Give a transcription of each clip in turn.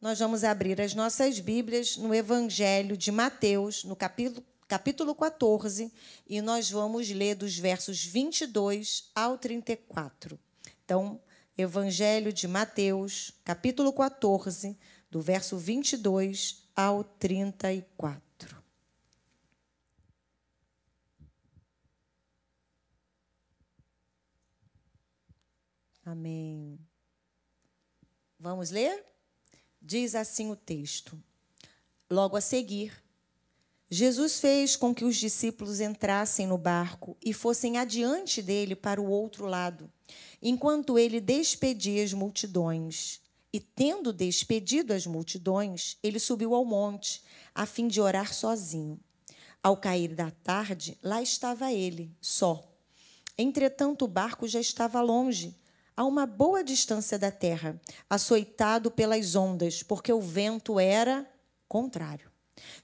nós vamos abrir as nossas Bíblias no Evangelho de Mateus, no capítulo, capítulo 14, e nós vamos ler dos versos 22 ao 34. Então, Evangelho de Mateus, capítulo 14, do verso 22 ao 34. Amém. Vamos ler? Diz assim o texto. Logo a seguir, Jesus fez com que os discípulos entrassem no barco e fossem adiante dele para o outro lado, enquanto ele despedia as multidões. E tendo despedido as multidões, ele subiu ao monte, a fim de orar sozinho. Ao cair da tarde, lá estava ele, só. Entretanto, o barco já estava longe a uma boa distância da terra, açoitado pelas ondas, porque o vento era contrário.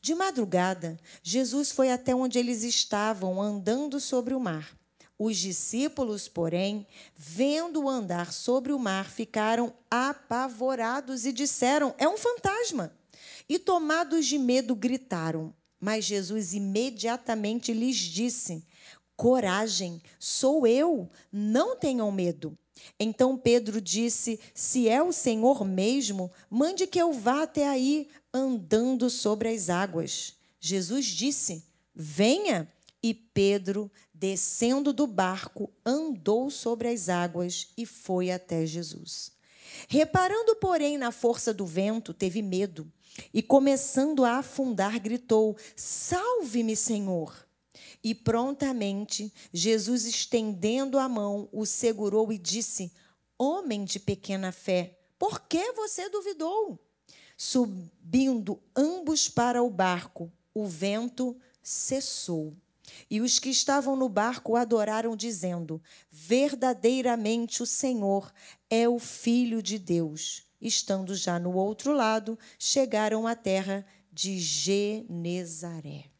De madrugada, Jesus foi até onde eles estavam, andando sobre o mar. Os discípulos, porém, vendo-o andar sobre o mar, ficaram apavorados e disseram: É um fantasma. E tomados de medo, gritaram. Mas Jesus imediatamente lhes disse: Coragem, sou eu, não tenham medo. Então Pedro disse: Se é o Senhor mesmo, mande que eu vá até aí andando sobre as águas. Jesus disse: Venha. E Pedro, descendo do barco, andou sobre as águas e foi até Jesus. Reparando, porém, na força do vento, teve medo e, começando a afundar, gritou: Salve-me, Senhor! E prontamente Jesus, estendendo a mão, o segurou e disse: Homem de pequena fé, por que você duvidou? Subindo ambos para o barco, o vento cessou. E os que estavam no barco adoraram, dizendo: Verdadeiramente o Senhor é o Filho de Deus. Estando já no outro lado, chegaram à terra de Genezaré.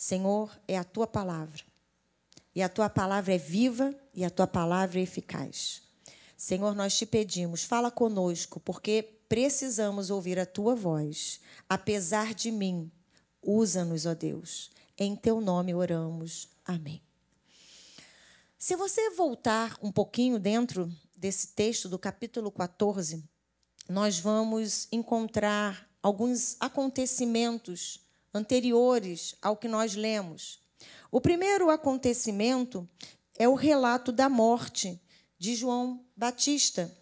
Senhor, é a tua palavra. E a tua palavra é viva e a tua palavra é eficaz. Senhor, nós te pedimos, fala conosco, porque precisamos ouvir a tua voz. Apesar de mim, usa-nos, ó Deus. Em teu nome oramos. Amém. Se você voltar um pouquinho dentro desse texto do capítulo 14, nós vamos encontrar alguns acontecimentos anteriores ao que nós lemos. O primeiro acontecimento é o relato da morte de João Batista.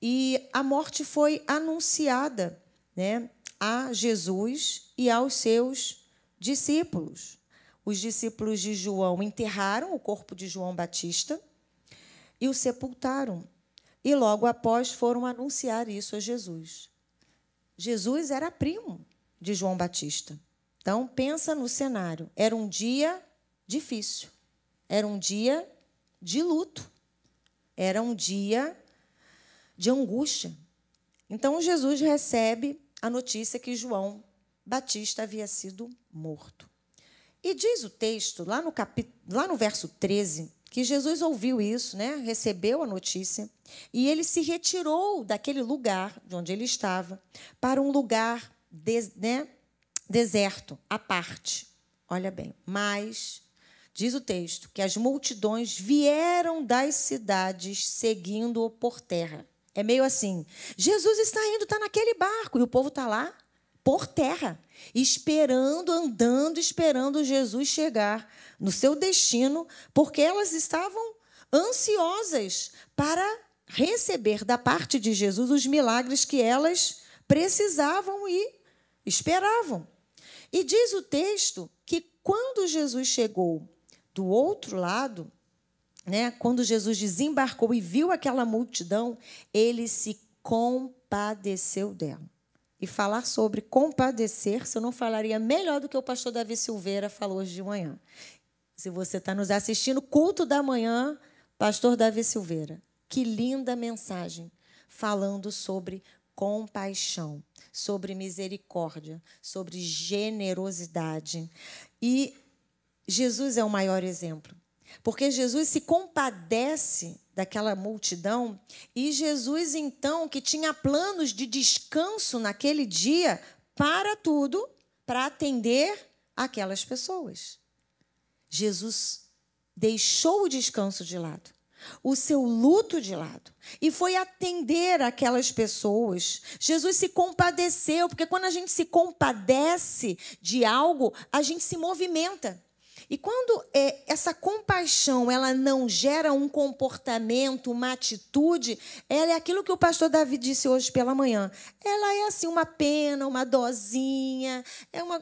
E a morte foi anunciada né, a Jesus e aos seus discípulos. Os discípulos de João enterraram o corpo de João Batista e o sepultaram. E logo após foram anunciar isso a Jesus. Jesus era primo de João Batista. Então, pensa no cenário. Era um dia difícil. Era um dia de luto. Era um dia de angústia. Então, Jesus recebe a notícia que João Batista havia sido morto. E diz o texto, lá no, lá no verso 13, que Jesus ouviu isso, né? recebeu a notícia, e ele se retirou daquele lugar de onde ele estava para um lugar de, né, deserto, à parte. Olha bem, mas diz o texto que as multidões vieram das cidades seguindo-o por terra. É meio assim: Jesus está indo, está naquele barco, e o povo está lá por terra, esperando, andando, esperando Jesus chegar no seu destino, porque elas estavam ansiosas para receber da parte de Jesus os milagres que elas precisavam e esperavam. E diz o texto que quando Jesus chegou do outro lado, né, quando Jesus desembarcou e viu aquela multidão, ele se compadeceu dela. E falar sobre compadecer, se eu não falaria melhor do que o pastor Davi Silveira falou hoje de manhã. Se você está nos assistindo, culto da manhã, pastor Davi Silveira. Que linda mensagem falando sobre compaixão, sobre misericórdia, sobre generosidade. E Jesus é o maior exemplo. Porque Jesus se compadece daquela multidão e Jesus, então, que tinha planos de descanso naquele dia, para tudo para atender aquelas pessoas. Jesus deixou o descanso de lado, o seu luto de lado, e foi atender aquelas pessoas. Jesus se compadeceu, porque quando a gente se compadece de algo, a gente se movimenta. E quando é, essa compaixão ela não gera um comportamento, uma atitude, ela é aquilo que o pastor Davi disse hoje pela manhã. Ela é assim uma pena, uma dosinha, é uma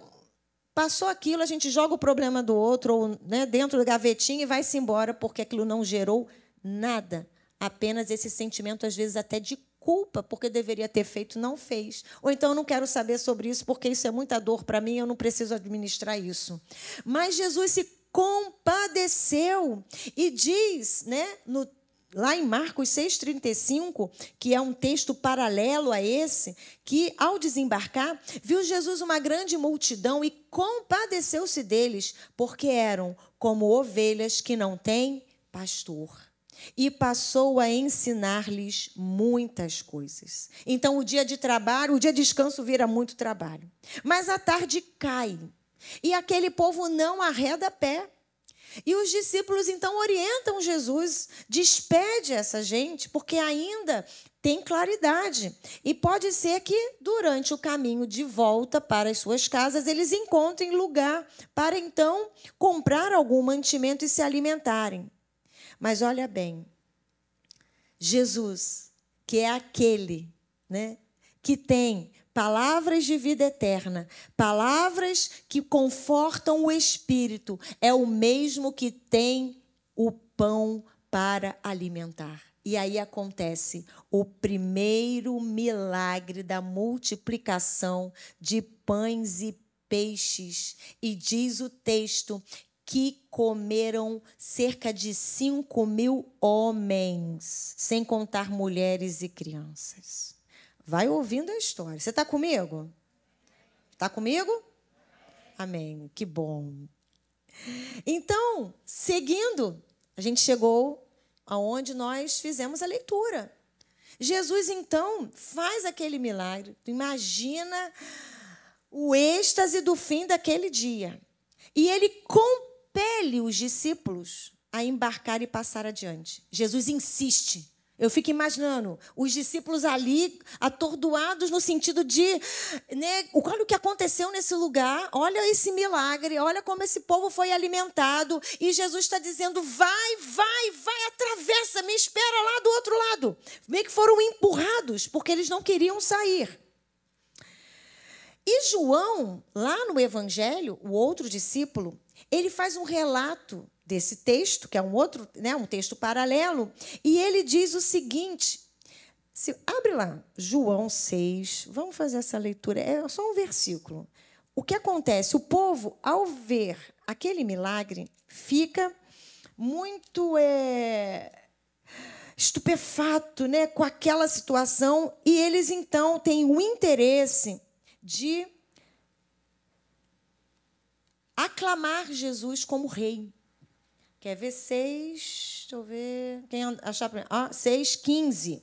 passou aquilo, a gente joga o problema do outro ou né, dentro do gavetinho e vai-se embora porque aquilo não gerou nada. Apenas esse sentimento às vezes até de culpa porque deveria ter feito, não fez. Ou então eu não quero saber sobre isso porque isso é muita dor para mim, eu não preciso administrar isso. Mas Jesus se compadeceu e diz, né, no lá em Marcos 6,35, que é um texto paralelo a esse, que ao desembarcar, viu Jesus uma grande multidão e compadeceu-se deles, porque eram como ovelhas que não têm pastor e passou a ensinar-lhes muitas coisas. Então, o dia de trabalho, o dia de descanso vira muito trabalho. Mas a tarde cai e aquele povo não arreda pé. E os discípulos então orientam Jesus, despede essa gente, porque ainda tem claridade. E pode ser que durante o caminho de volta para as suas casas eles encontrem lugar para então comprar algum mantimento e se alimentarem. Mas olha bem, Jesus, que é aquele, né, que tem palavras de vida eterna, palavras que confortam o espírito, é o mesmo que tem o pão para alimentar. E aí acontece o primeiro milagre da multiplicação de pães e peixes. E diz o texto que comeram cerca de 5 mil homens, sem contar mulheres e crianças. Vai ouvindo a história. Você está comigo? Está comigo? Amém. Que bom. Então, seguindo, a gente chegou aonde nós fizemos a leitura. Jesus, então, faz aquele milagre. Imagina o êxtase do fim daquele dia. E ele compele os discípulos a embarcar e passar adiante. Jesus insiste. Eu fico imaginando os discípulos ali, atordoados no sentido de, né, olha o que aconteceu nesse lugar, olha esse milagre, olha como esse povo foi alimentado. E Jesus está dizendo: vai, vai, vai, atravessa, me espera lá do outro lado. Meio que foram empurrados, porque eles não queriam sair. E João, lá no Evangelho, o outro discípulo, ele faz um relato desse texto, que é um outro, né, um texto paralelo, e ele diz o seguinte: se, abre lá, João 6, vamos fazer essa leitura, é só um versículo. O que acontece? O povo, ao ver aquele milagre, fica muito é, estupefato né, com aquela situação, e eles então têm o interesse de aclamar Jesus como rei. Quer ver seis? Deixa eu ver. Quem achar para ah, seis, quinze.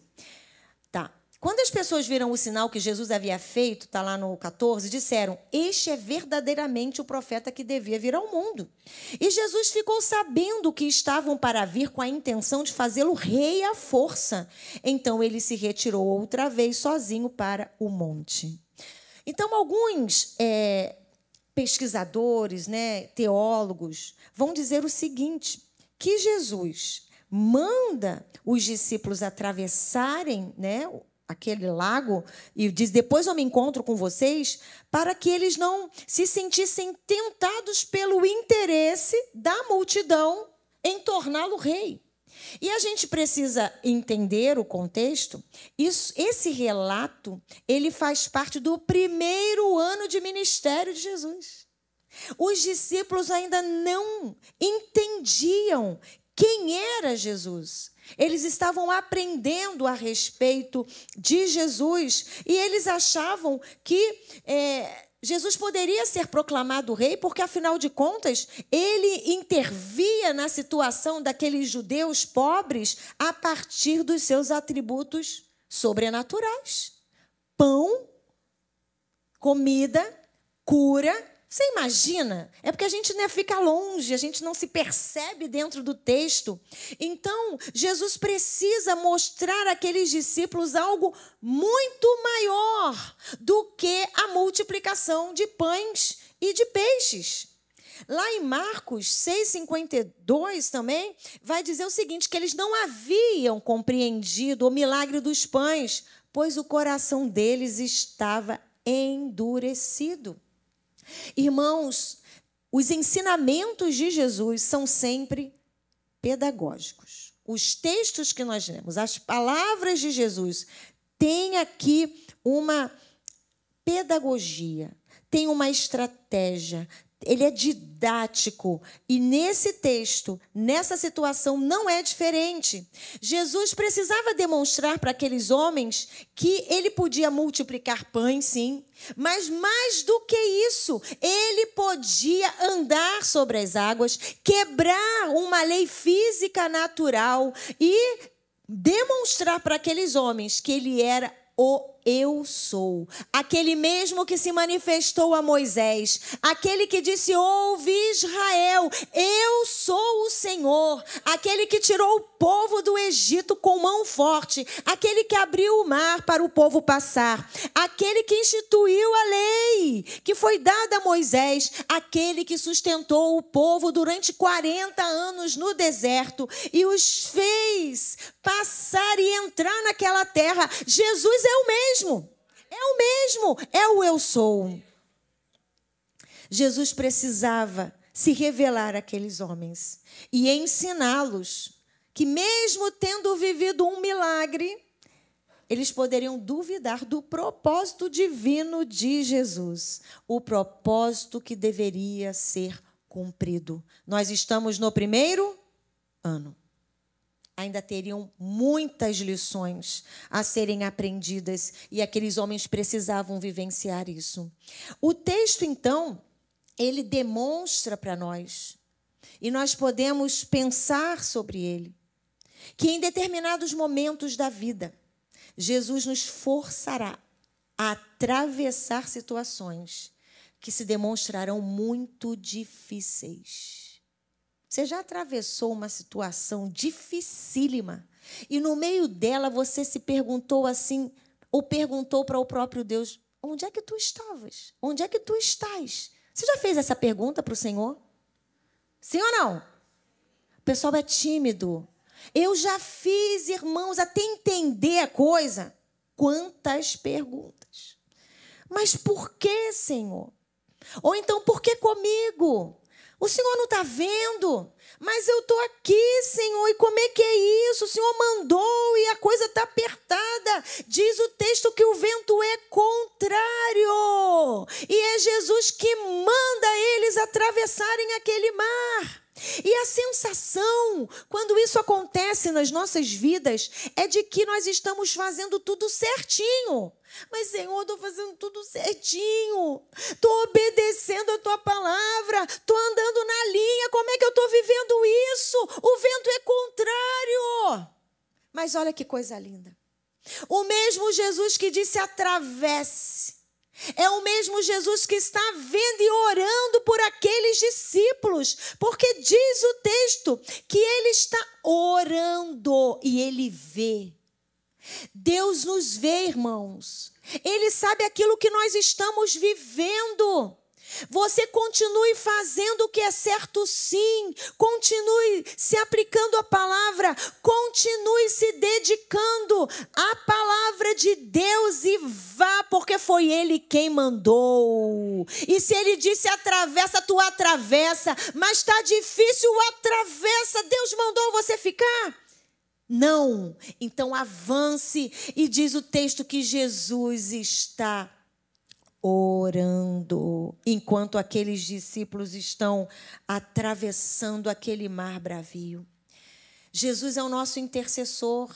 Tá. Quando as pessoas viram o sinal que Jesus havia feito, está lá no 14, disseram: Este é verdadeiramente o profeta que devia vir ao mundo. E Jesus ficou sabendo que estavam para vir com a intenção de fazê-lo rei à força. Então ele se retirou outra vez sozinho para o monte. Então, alguns é, pesquisadores, né, teólogos, vão dizer o seguinte: que Jesus manda os discípulos atravessarem né, aquele lago e diz: depois eu me encontro com vocês, para que eles não se sentissem tentados pelo interesse da multidão em torná-lo rei. E a gente precisa entender o contexto. Isso, esse relato ele faz parte do primeiro ano de ministério de Jesus. Os discípulos ainda não entendiam quem era Jesus. Eles estavam aprendendo a respeito de Jesus e eles achavam que é, Jesus poderia ser proclamado rei, porque afinal de contas, ele intervia na situação daqueles judeus pobres a partir dos seus atributos sobrenaturais: pão, comida, cura você imagina? É porque a gente né, fica longe, a gente não se percebe dentro do texto. Então, Jesus precisa mostrar àqueles discípulos algo muito maior do que a multiplicação de pães e de peixes. Lá em Marcos 6,52 também, vai dizer o seguinte: que eles não haviam compreendido o milagre dos pães, pois o coração deles estava endurecido. Irmãos, os ensinamentos de Jesus são sempre pedagógicos. Os textos que nós lemos, as palavras de Jesus, têm aqui uma pedagogia, tem uma estratégia, ele é didático. E nesse texto, nessa situação, não é diferente. Jesus precisava demonstrar para aqueles homens que ele podia multiplicar pães, sim, mas mais do que isso, ele podia andar sobre as águas, quebrar uma lei física natural e demonstrar para aqueles homens que ele era o eu sou, aquele mesmo que se manifestou a Moisés, aquele que disse: Ouve Israel, eu sou o Senhor, aquele que tirou o povo do Egito com mão forte, aquele que abriu o mar para o povo passar, aquele que instituiu a lei que foi dada a Moisés, aquele que sustentou o povo durante 40 anos no deserto e os fez passar e entrar naquela terra. Jesus é o mesmo mesmo. É o mesmo. É o eu sou. Jesus precisava se revelar àqueles homens e ensiná-los que, mesmo tendo vivido um milagre, eles poderiam duvidar do propósito divino de Jesus, o propósito que deveria ser cumprido. Nós estamos no primeiro ano ainda teriam muitas lições a serem aprendidas e aqueles homens precisavam vivenciar isso. O texto, então, ele demonstra para nós, e nós podemos pensar sobre ele, que em determinados momentos da vida, Jesus nos forçará a atravessar situações que se demonstrarão muito difíceis. Você já atravessou uma situação dificílima e no meio dela você se perguntou assim, ou perguntou para o próprio Deus: onde é que tu estavas? Onde é que tu estás? Você já fez essa pergunta para o Senhor? Sim ou não? O pessoal é tímido. Eu já fiz, irmãos, até entender a coisa. Quantas perguntas. Mas por que, Senhor? Ou então, por que comigo? O Senhor não está vendo? Mas eu estou aqui, Senhor, e como é que é isso? O Senhor mandou e a coisa está apertada. Diz o texto que o vento é contrário. E é Jesus que manda eles atravessarem aquele mar. E a sensação, quando isso acontece nas nossas vidas, é de que nós estamos fazendo tudo certinho. Mas, Senhor, estou fazendo tudo certinho. Estou obedecendo a tua palavra. Estou andando na linha. Como é que eu estou vivendo isso? O vento é contrário. Mas olha que coisa linda. O mesmo Jesus que disse: atravesse é o mesmo Jesus que está vendo e orando por aqueles discípulos, porque diz o texto que ele está orando e ele vê. Deus nos vê, irmãos. Ele sabe aquilo que nós estamos vivendo. Você continue fazendo o que é certo, sim. Continue se aplicando a palavra. Continue se dedicando à palavra de Deus e vá, porque foi Ele quem mandou. E se Ele disse atravessa, tu atravessa. Mas está difícil, atravessa. Deus mandou você ficar. Não. Então avance. E diz o texto que Jesus está orando, enquanto aqueles discípulos estão atravessando aquele mar bravio. Jesus é o nosso intercessor.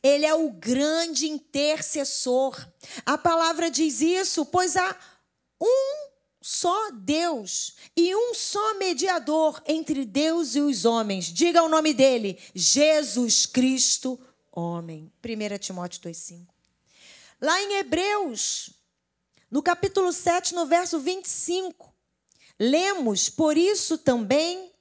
Ele é o grande intercessor. A palavra diz isso, pois há um só Deus e um só mediador entre Deus e os homens. Diga o nome dele: Jesus Cristo, homem. 1 Timóteo 2,5. Lá em Hebreus, no capítulo 7, no verso 25, lemos: Por isso também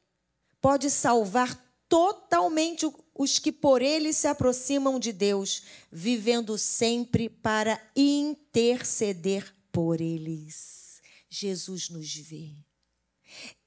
pode salvar totalmente os que por ele se aproximam de Deus, vivendo sempre para interceder por eles. Jesus nos vê.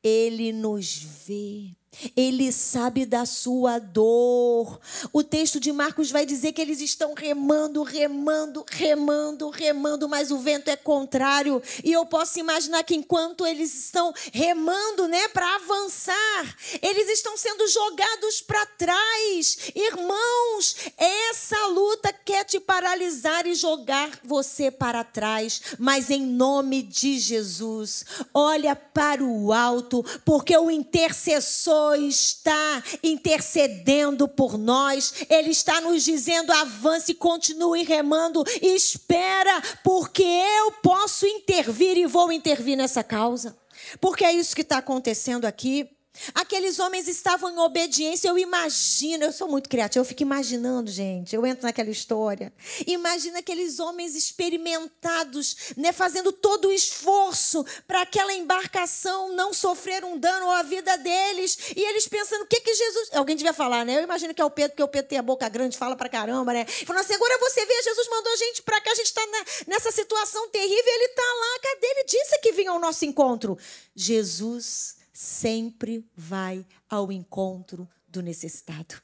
Ele nos vê. Ele sabe da sua dor. O texto de Marcos vai dizer que eles estão remando, remando, remando, remando, mas o vento é contrário. E eu posso imaginar que enquanto eles estão remando, né, para avançar, eles estão sendo jogados para trás. Irmãos, essa luta quer te paralisar e jogar você para trás, mas em nome de Jesus, olha para o alto, porque o intercessor está intercedendo por nós, Ele está nos dizendo: avance, continue remando, espera, porque eu posso intervir e vou intervir nessa causa. Porque é isso que está acontecendo aqui. Aqueles homens estavam em obediência, eu imagino, eu sou muito criativa, eu fico imaginando, gente, eu entro naquela história. Imagina aqueles homens experimentados, né, fazendo todo o esforço para aquela embarcação não sofrer um dano à vida deles, e eles pensando, o que que Jesus... Alguém devia falar, né? Eu imagino que é o Pedro, porque o Pedro tem a boca grande, fala para caramba, né? Falando assim, agora você vê, Jesus mandou a gente para cá, a gente está nessa situação terrível, ele está lá, cadê? Ele disse que vinha ao nosso encontro. Jesus sempre vai ao encontro do necessitado.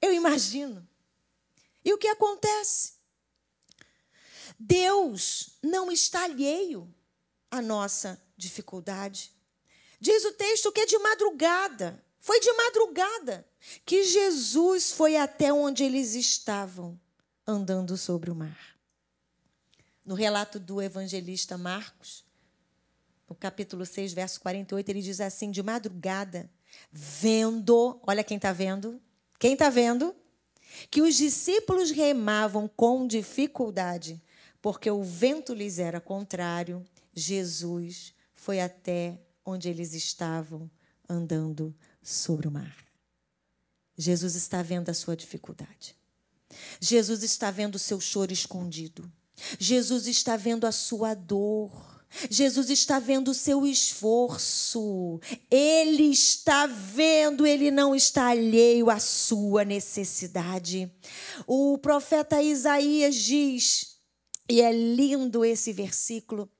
Eu imagino. E o que acontece? Deus não está alheio à nossa dificuldade. Diz o texto que é de madrugada, foi de madrugada que Jesus foi até onde eles estavam, andando sobre o mar. No relato do evangelista Marcos, no capítulo 6, verso 48, ele diz assim: de madrugada, vendo, olha quem está vendo, quem está vendo? Que os discípulos remavam com dificuldade, porque o vento lhes era contrário, Jesus foi até onde eles estavam andando sobre o mar. Jesus está vendo a sua dificuldade. Jesus está vendo o seu choro escondido. Jesus está vendo a sua dor. Jesus está vendo o seu esforço, ele está vendo, ele não está alheio à sua necessidade. O profeta Isaías diz, e é lindo esse versículo,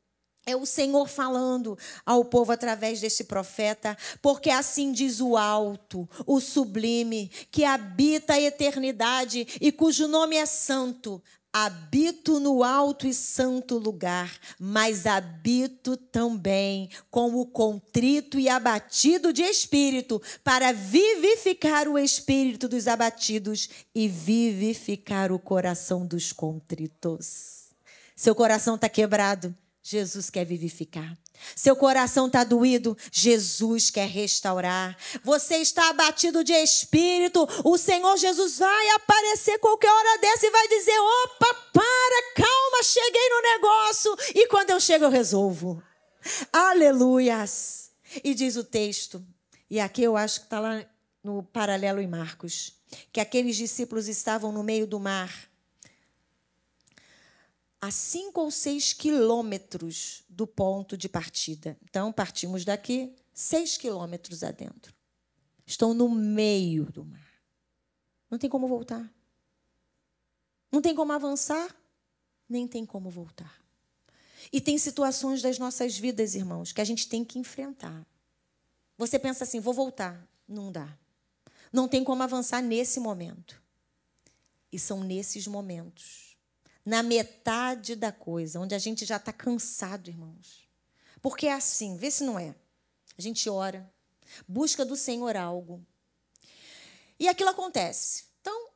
é o Senhor falando ao povo através desse profeta, porque assim diz o alto, o sublime, que habita a eternidade e cujo nome é santo. Habito no alto e santo lugar, mas habito também com o contrito e abatido de espírito, para vivificar o espírito dos abatidos e vivificar o coração dos contritos. Seu coração está quebrado, Jesus quer vivificar. Seu coração está doído, Jesus quer restaurar. Você está abatido de espírito, o Senhor Jesus vai aparecer qualquer hora dessa e vai dizer: opa, para, calma, cheguei no negócio. E quando eu chego, eu resolvo. Aleluias. E diz o texto, e aqui eu acho que está lá no paralelo em Marcos, que aqueles discípulos estavam no meio do mar a cinco ou seis quilômetros do ponto de partida. Então, partimos daqui seis quilômetros adentro. Estão no meio do mar. Não tem como voltar. Não tem como avançar, nem tem como voltar. E tem situações das nossas vidas, irmãos, que a gente tem que enfrentar. Você pensa assim, vou voltar. Não dá. Não tem como avançar nesse momento. E são nesses momentos na metade da coisa, onde a gente já está cansado, irmãos. Porque é assim, vê se não é. A gente ora, busca do Senhor algo. E aquilo acontece. Então,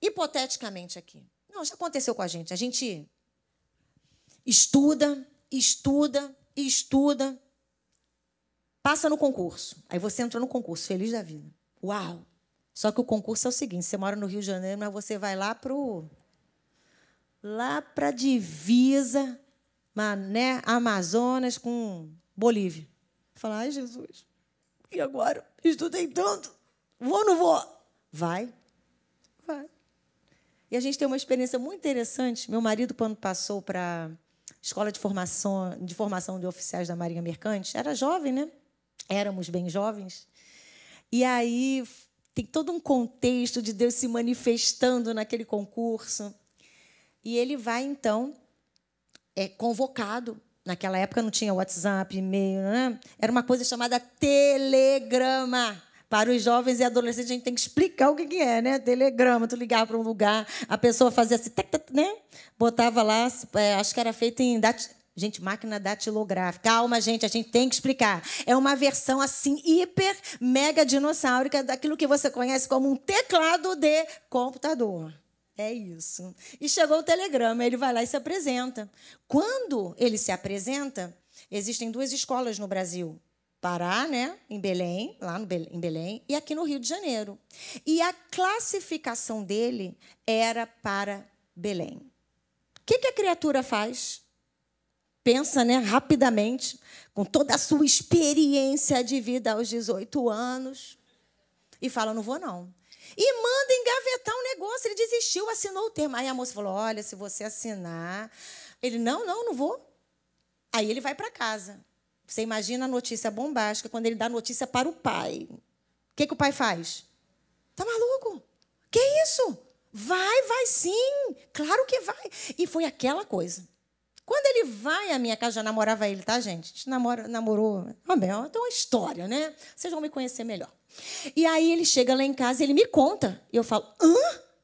hipoteticamente aqui. Não, já aconteceu com a gente. A gente estuda, estuda, estuda, passa no concurso. Aí você entrou no concurso, feliz da vida. Uau! Só que o concurso é o seguinte: você mora no Rio de Janeiro, mas você vai lá para o lá para a divisa né, Amazonas com Bolívia. Fala, ai, Jesus, e agora? Estudei tanto. Vou ou não vou? Vai. Vai. E a gente tem uma experiência muito interessante. Meu marido, quando passou para escola de formação, de formação de oficiais da Marinha Mercante, era jovem, né? Éramos bem jovens. E aí tem todo um contexto de Deus se manifestando naquele concurso. E ele vai, então, é convocado. Naquela época não tinha WhatsApp, e-mail, né? era uma coisa chamada telegrama. Para os jovens e adolescentes, a gente tem que explicar o que é, né? Telegrama, tu ligava para um lugar, a pessoa fazia assim, né? Botava lá, é, acho que era feito em Gente, máquina datilográfica. Calma, gente, a gente tem que explicar. É uma versão assim hiper mega dinossáurica daquilo que você conhece como um teclado de computador. É isso. E chegou o telegrama, ele vai lá e se apresenta. Quando ele se apresenta, existem duas escolas no Brasil. Pará, né, em Belém, lá no Belém, em Belém, e aqui no Rio de Janeiro. E a classificação dele era para Belém. O que, que a criatura faz? pensa né, rapidamente, com toda a sua experiência de vida aos 18 anos, e fala: não vou não. E manda engavetar um negócio. Ele desistiu, assinou o termo. Aí a moça falou: olha, se você assinar. Ele: não, não, não vou. Aí ele vai para casa. Você imagina a notícia bombástica quando ele dá notícia para o pai. O que, que o pai faz? Tá maluco? Que isso? Vai, vai sim. Claro que vai. E foi aquela coisa. Quando ele vai à minha casa, já namorava ele, tá, gente? A gente namora, namorou. Ah, bem, tem uma história, né? Vocês vão me conhecer melhor. E aí ele chega lá em casa e ele me conta. E eu falo: hã?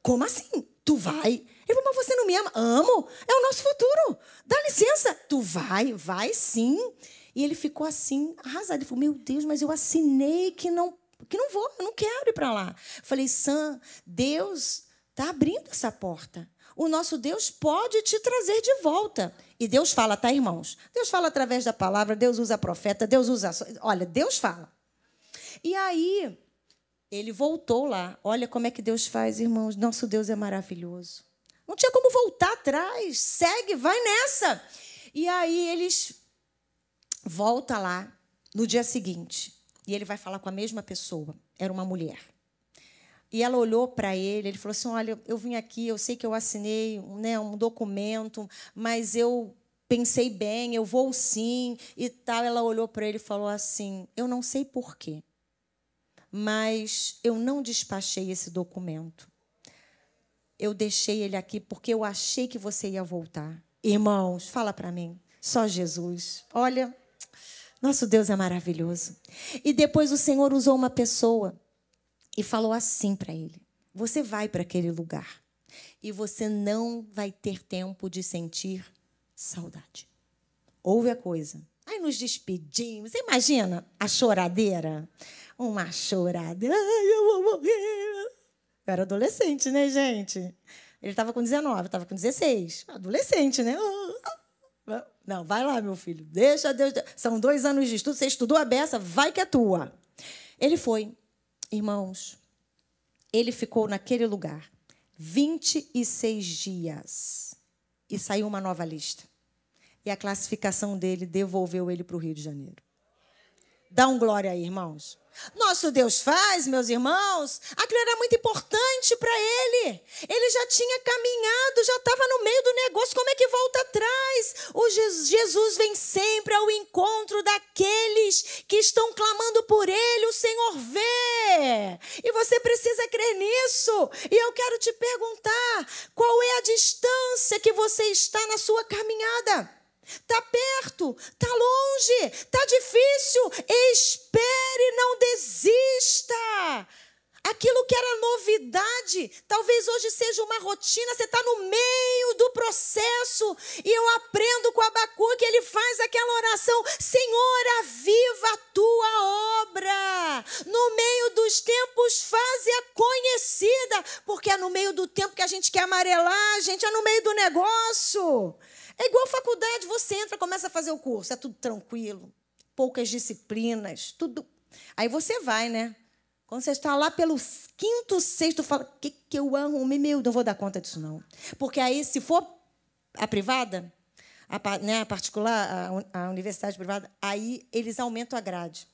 Como assim? Tu vai? Ele falou, mas você não me ama? Amo. É o nosso futuro. Dá licença. Tu vai? Vai sim. E ele ficou assim, arrasado. Ele falou: Meu Deus, mas eu assinei que não, que não vou, eu não quero ir para lá. falei: Sam, Deus está abrindo essa porta o nosso Deus pode te trazer de volta. E Deus fala, tá, irmãos? Deus fala através da palavra, Deus usa profeta, Deus usa. Olha, Deus fala. E aí, ele voltou lá. Olha como é que Deus faz, irmãos. Nosso Deus é maravilhoso. Não tinha como voltar atrás. Segue, vai nessa. E aí, eles volta lá no dia seguinte. E ele vai falar com a mesma pessoa. Era uma mulher. E ela olhou para ele, ele falou assim: Olha, eu vim aqui, eu sei que eu assinei né, um documento, mas eu pensei bem, eu vou sim e tal. Ela olhou para ele e falou assim: Eu não sei porquê, mas eu não despachei esse documento. Eu deixei ele aqui porque eu achei que você ia voltar. Irmãos, fala para mim. Só Jesus. Olha, nosso Deus é maravilhoso. E depois o Senhor usou uma pessoa e falou assim para ele: Você vai para aquele lugar e você não vai ter tempo de sentir saudade. Ouve a coisa. Aí nos despedimos. Você imagina a choradeira? Uma chorada. Ai, eu vou morrer. Eu era adolescente, né, gente? Ele estava com 19, estava com 16. Adolescente, né? Não, vai lá, meu filho. Deixa Deus. São dois anos de estudo. Você estudou a beça, vai que é tua. Ele foi. Irmãos, ele ficou naquele lugar 26 dias e saiu uma nova lista. E a classificação dele devolveu ele para o Rio de Janeiro. Dá um glória aí, irmãos. Nosso Deus faz, meus irmãos. Aquilo era muito importante para ele. Ele já tinha caminhado, já estava no meio do negócio. Como é que volta atrás? O Jesus vem sempre ao encontro daqueles que estão clamando por ele. O Senhor vê. E você precisa crer nisso. E eu quero te perguntar: qual é a distância que você está na sua caminhada? Está perto, está longe, está difícil. Espere, não desista. Aquilo que era novidade, talvez hoje seja uma rotina, você está no meio do processo. E eu aprendo com Abacu que ele faz aquela oração: Senhor, aviva a tua obra. No meio dos tempos, faze-a conhecida. Porque é no meio do tempo que a gente quer amarelar, a gente é no meio do negócio. É igual faculdade, você entra, começa a fazer o curso, é tudo tranquilo, poucas disciplinas, tudo. Aí você vai, né? Quando você está lá pelo quinto, sexto, fala, o que, que eu arrumei? Meu, não vou dar conta disso, não. Porque aí, se for a privada, a, né, a particular, a, a universidade privada, aí eles aumentam a grade.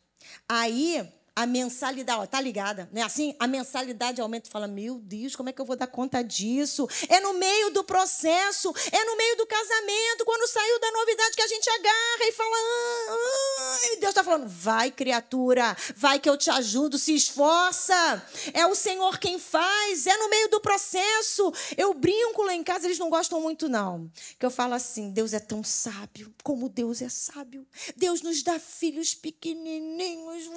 Aí a mensalidade, ó, tá ligada, né? Assim, a mensalidade aumenta fala: "Meu Deus, como é que eu vou dar conta disso?" É no meio do processo, é no meio do casamento, quando saiu da novidade que a gente agarra e fala: ah, ah, e Deus está falando: "Vai, criatura, vai que eu te ajudo, se esforça. É o Senhor quem faz, é no meio do processo." Eu brinco lá em casa, eles não gostam muito não, que eu falo assim: "Deus é tão sábio, como Deus é sábio. Deus nos dá filhos pequenininhos,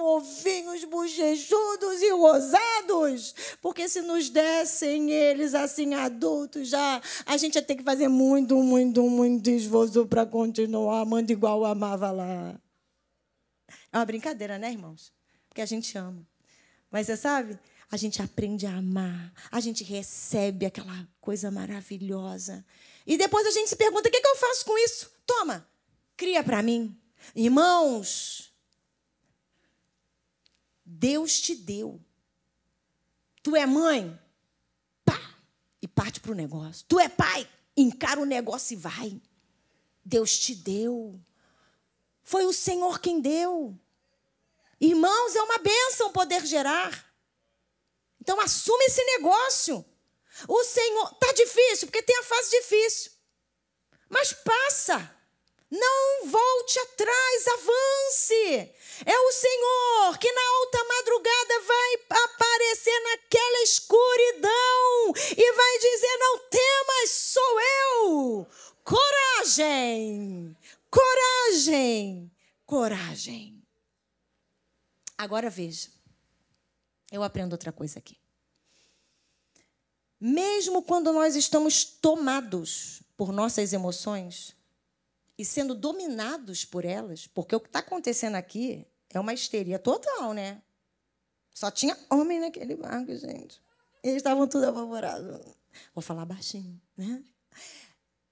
ovinhos os bochechudos e rosados, porque se nos dessem eles assim adultos, já a gente ia ter que fazer muito, muito, muito esforço para continuar amando igual amava lá. É uma brincadeira, né, irmãos? Porque a gente ama. Mas você sabe? A gente aprende a amar, a gente recebe aquela coisa maravilhosa. E depois a gente se pergunta: o que, é que eu faço com isso? Toma, cria para mim. Irmãos, Deus te deu. Tu é mãe? Pá! E parte para o negócio. Tu é pai? Encara o negócio e vai. Deus te deu. Foi o Senhor quem deu. Irmãos, é uma bênção poder gerar. Então assume esse negócio. O Senhor. Tá difícil, porque tem a fase difícil. Mas passa. Não volte atrás, avance. É o Senhor que na alta madrugada vai aparecer naquela escuridão e vai dizer: Não temas, sou eu. Coragem, coragem, coragem. Agora veja, eu aprendo outra coisa aqui. Mesmo quando nós estamos tomados por nossas emoções, e sendo dominados por elas, porque o que está acontecendo aqui é uma histeria total, né? Só tinha homem naquele barco, gente. Eles estavam tudo apavorados. Vou falar baixinho, né?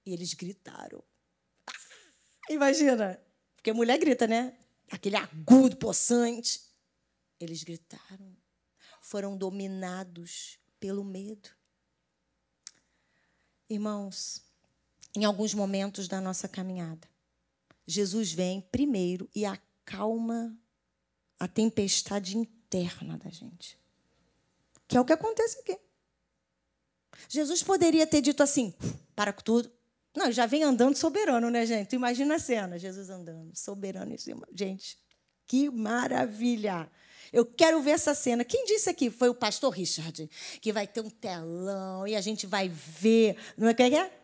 E eles gritaram. Imagina, porque mulher grita, né? Aquele agudo, possante. Eles gritaram. Foram dominados pelo medo. Irmãos, em alguns momentos da nossa caminhada. Jesus vem primeiro e acalma a tempestade interna da gente. Que é o que acontece aqui. Jesus poderia ter dito assim: para tudo. Não, já vem andando soberano, né, gente? Imagina a cena: Jesus andando, soberano em cima. Gente, que maravilha! Eu quero ver essa cena. Quem disse aqui? Foi o pastor Richard, que vai ter um telão e a gente vai ver. Não é, que é?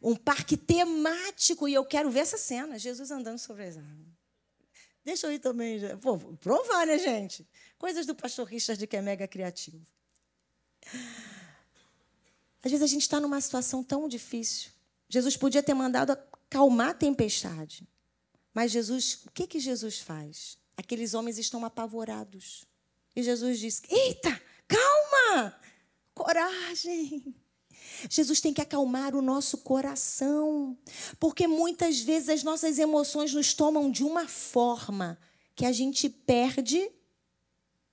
Um parque temático e eu quero ver essa cena, Jesus andando sobre as águas. Deixa eu ir também. Pô, provar, né, gente? Coisas do pastor Richard que é mega criativo. Às vezes a gente está numa situação tão difícil. Jesus podia ter mandado acalmar a tempestade. Mas Jesus, o que, que Jesus faz? Aqueles homens estão apavorados. E Jesus diz: Eita, calma, coragem. Jesus tem que acalmar o nosso coração, porque muitas vezes as nossas emoções nos tomam de uma forma que a gente perde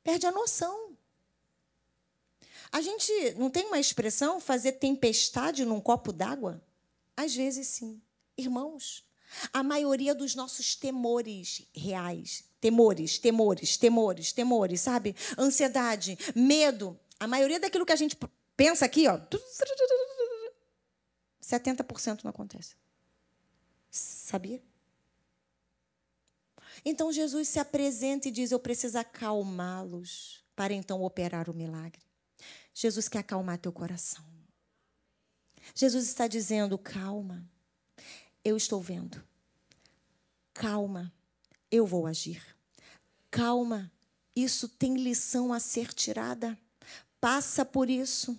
perde a noção. A gente não tem uma expressão fazer tempestade num copo d'água? Às vezes sim. Irmãos, a maioria dos nossos temores reais, temores, temores, temores, temores, sabe? Ansiedade, medo, a maioria daquilo que a gente Pensa aqui, ó. 70% não acontece. Sabia? Então Jesus se apresenta e diz: Eu preciso acalmá-los para então operar o milagre. Jesus quer acalmar teu coração. Jesus está dizendo: Calma, eu estou vendo. Calma, eu vou agir. Calma, isso tem lição a ser tirada. Passa por isso.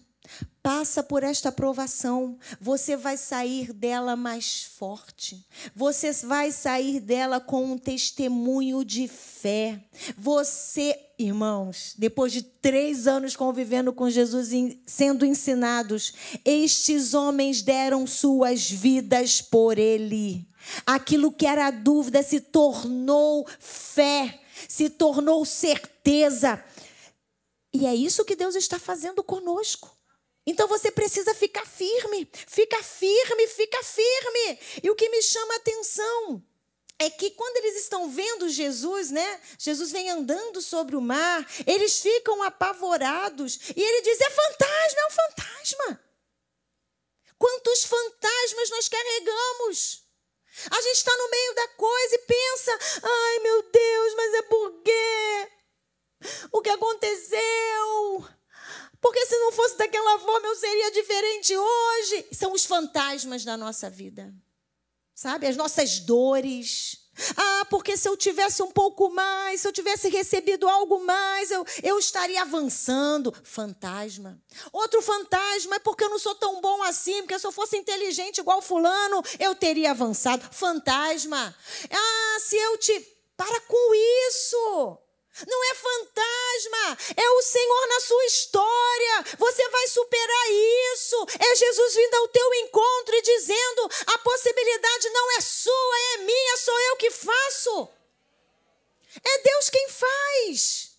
Passa por esta provação, você vai sair dela mais forte, você vai sair dela com um testemunho de fé. Você, irmãos, depois de três anos convivendo com Jesus, sendo ensinados, estes homens deram suas vidas por Ele. Aquilo que era dúvida se tornou fé, se tornou certeza. E é isso que Deus está fazendo conosco. Então você precisa ficar firme, fica firme, fica firme. E o que me chama a atenção é que quando eles estão vendo Jesus, né? Jesus vem andando sobre o mar, eles ficam apavorados e ele diz: é fantasma, é um fantasma. Quantos fantasmas nós carregamos? A gente está no meio da coisa e pensa: ai meu Deus, mas é por quê? O que aconteceu? Porque se não fosse daquela forma eu seria diferente hoje. São os fantasmas da nossa vida. Sabe? As nossas dores. Ah, porque se eu tivesse um pouco mais, se eu tivesse recebido algo mais, eu, eu estaria avançando. Fantasma. Outro fantasma é porque eu não sou tão bom assim, porque se eu fosse inteligente igual Fulano, eu teria avançado. Fantasma. Ah, se eu te. Para com isso! Não é fantasma, é o Senhor na sua história. Você vai superar isso. É Jesus vindo ao teu encontro e dizendo: a possibilidade não é sua, é minha, sou eu que faço. É Deus quem faz.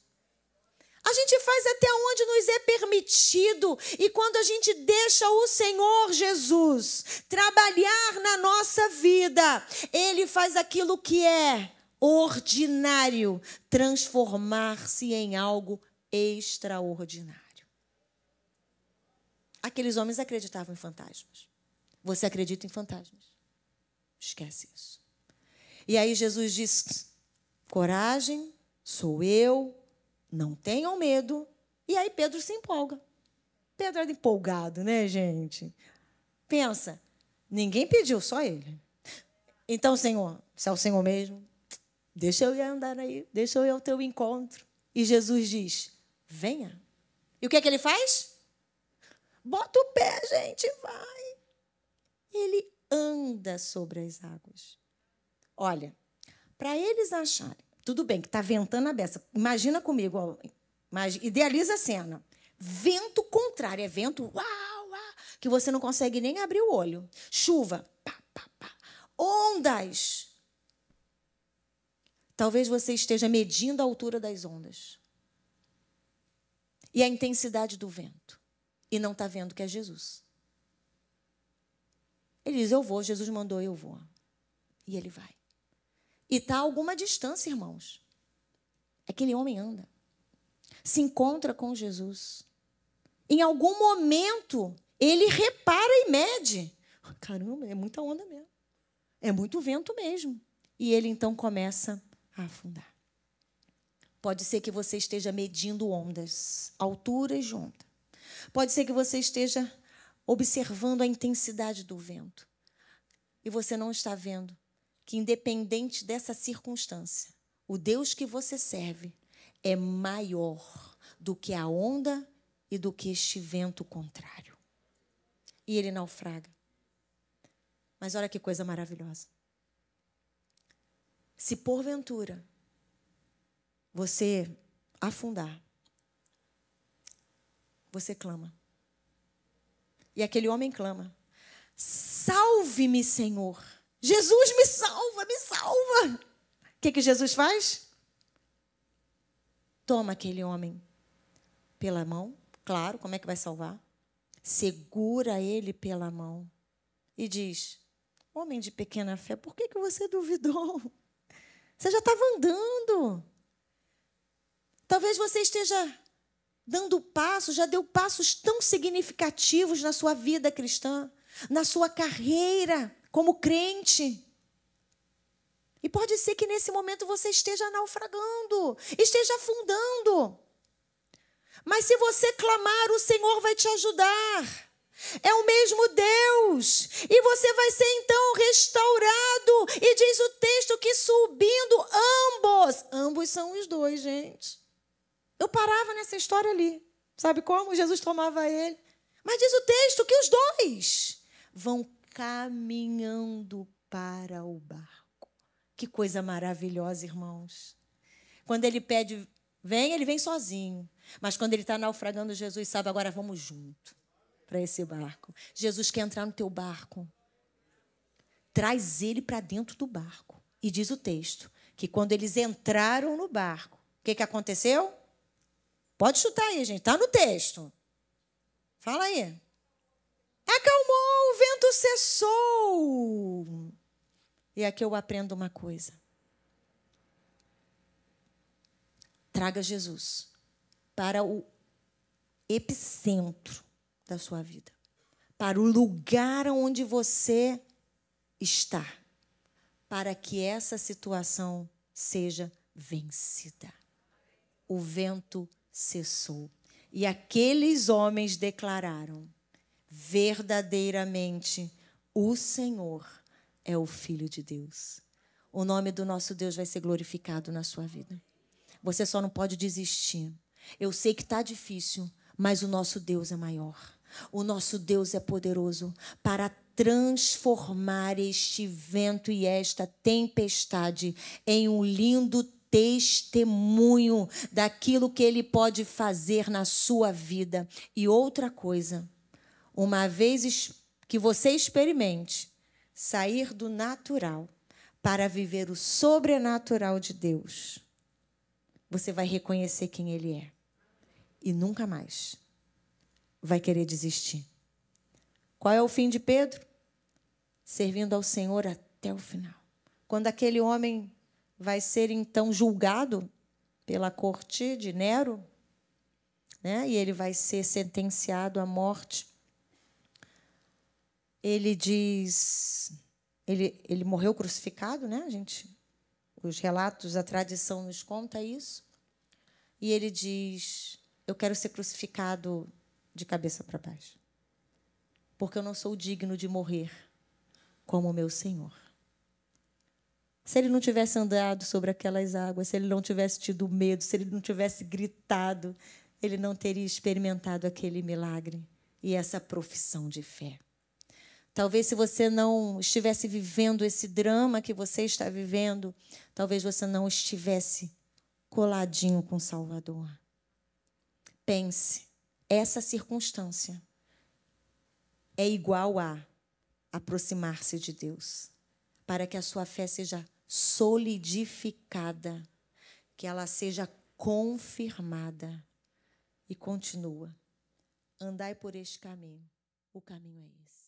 A gente faz até onde nos é permitido, e quando a gente deixa o Senhor Jesus trabalhar na nossa vida, Ele faz aquilo que é ordinário transformar-se em algo extraordinário. Aqueles homens acreditavam em fantasmas. Você acredita em fantasmas? Esquece isso. E aí Jesus disse: coragem, sou eu, não tenham medo. E aí Pedro se empolga. Pedro era empolgado, né, gente? Pensa, ninguém pediu, só ele. Então, Senhor, se é o Senhor mesmo, Deixa eu ir andar aí, deixa eu ir ao teu encontro. E Jesus diz: venha. E o que é que ele faz? Bota o pé, gente, vai. Ele anda sobre as águas. Olha, para eles acharem, tudo bem que está ventando a beça. Imagina comigo, ó, idealiza a cena. Vento contrário, é vento uau, uau, que você não consegue nem abrir o olho. Chuva, pá, pá, pá. ondas Talvez você esteja medindo a altura das ondas e a intensidade do vento e não está vendo que é Jesus. Ele diz: Eu vou, Jesus mandou, eu vou. E ele vai. E está a alguma distância, irmãos. Aquele homem anda, se encontra com Jesus. Em algum momento, ele repara e mede. Caramba, é muita onda mesmo. É muito vento mesmo. E ele então começa a afundar. Pode ser que você esteja medindo ondas, alturas de onda. Pode ser que você esteja observando a intensidade do vento. E você não está vendo que, independente dessa circunstância, o Deus que você serve é maior do que a onda e do que este vento contrário. E ele naufraga. Mas olha que coisa maravilhosa. Se porventura você afundar, você clama. E aquele homem clama: Salve-me, Senhor. Jesus me salva, me salva. O que, que Jesus faz? Toma aquele homem pela mão, claro, como é que vai salvar? Segura ele pela mão e diz: Homem de pequena fé, por que, que você duvidou? Você já estava andando. Talvez você esteja dando passos, já deu passos tão significativos na sua vida cristã, na sua carreira como crente. E pode ser que nesse momento você esteja naufragando, esteja afundando. Mas se você clamar, o Senhor vai te ajudar. É o mesmo Deus. E você vai ser então restaurado. E diz o texto que subindo ambos. Ambos são os dois, gente. Eu parava nessa história ali. Sabe como? Jesus tomava ele. Mas diz o texto que os dois vão caminhando para o barco. Que coisa maravilhosa, irmãos. Quando ele pede, vem, ele vem sozinho. Mas quando ele está naufragando, Jesus sabe, agora vamos junto para esse barco. Jesus quer entrar no teu barco. Traz ele para dentro do barco. E diz o texto que quando eles entraram no barco, o que, que aconteceu? Pode chutar aí, gente. Está no texto. Fala aí. Acalmou, o vento cessou. E aqui eu aprendo uma coisa. Traga Jesus para o epicentro da sua vida, para o lugar onde você está, para que essa situação seja vencida. O vento cessou. E aqueles homens declararam: verdadeiramente, o Senhor é o Filho de Deus. O nome do nosso Deus vai ser glorificado na sua vida. Você só não pode desistir. Eu sei que está difícil, mas o nosso Deus é maior. O nosso Deus é poderoso para transformar este vento e esta tempestade em um lindo testemunho daquilo que ele pode fazer na sua vida. E outra coisa, uma vez que você experimente sair do natural para viver o sobrenatural de Deus, você vai reconhecer quem Ele é e nunca mais vai querer desistir. Qual é o fim de Pedro? Servindo ao Senhor até o final. Quando aquele homem vai ser então julgado pela corte de Nero, né? E ele vai ser sentenciado à morte. Ele diz, ele, ele morreu crucificado, né? A gente os relatos, a tradição nos conta isso. E ele diz: Eu quero ser crucificado de cabeça para baixo, porque eu não sou digno de morrer como o meu Senhor. Se ele não tivesse andado sobre aquelas águas, se ele não tivesse tido medo, se ele não tivesse gritado, ele não teria experimentado aquele milagre e essa profissão de fé. Talvez se você não estivesse vivendo esse drama que você está vivendo, talvez você não estivesse coladinho com o Salvador. Pense, essa circunstância é igual a aproximar-se de Deus, para que a sua fé seja solidificada, que ela seja confirmada. E continua. Andai por este caminho. O caminho é esse.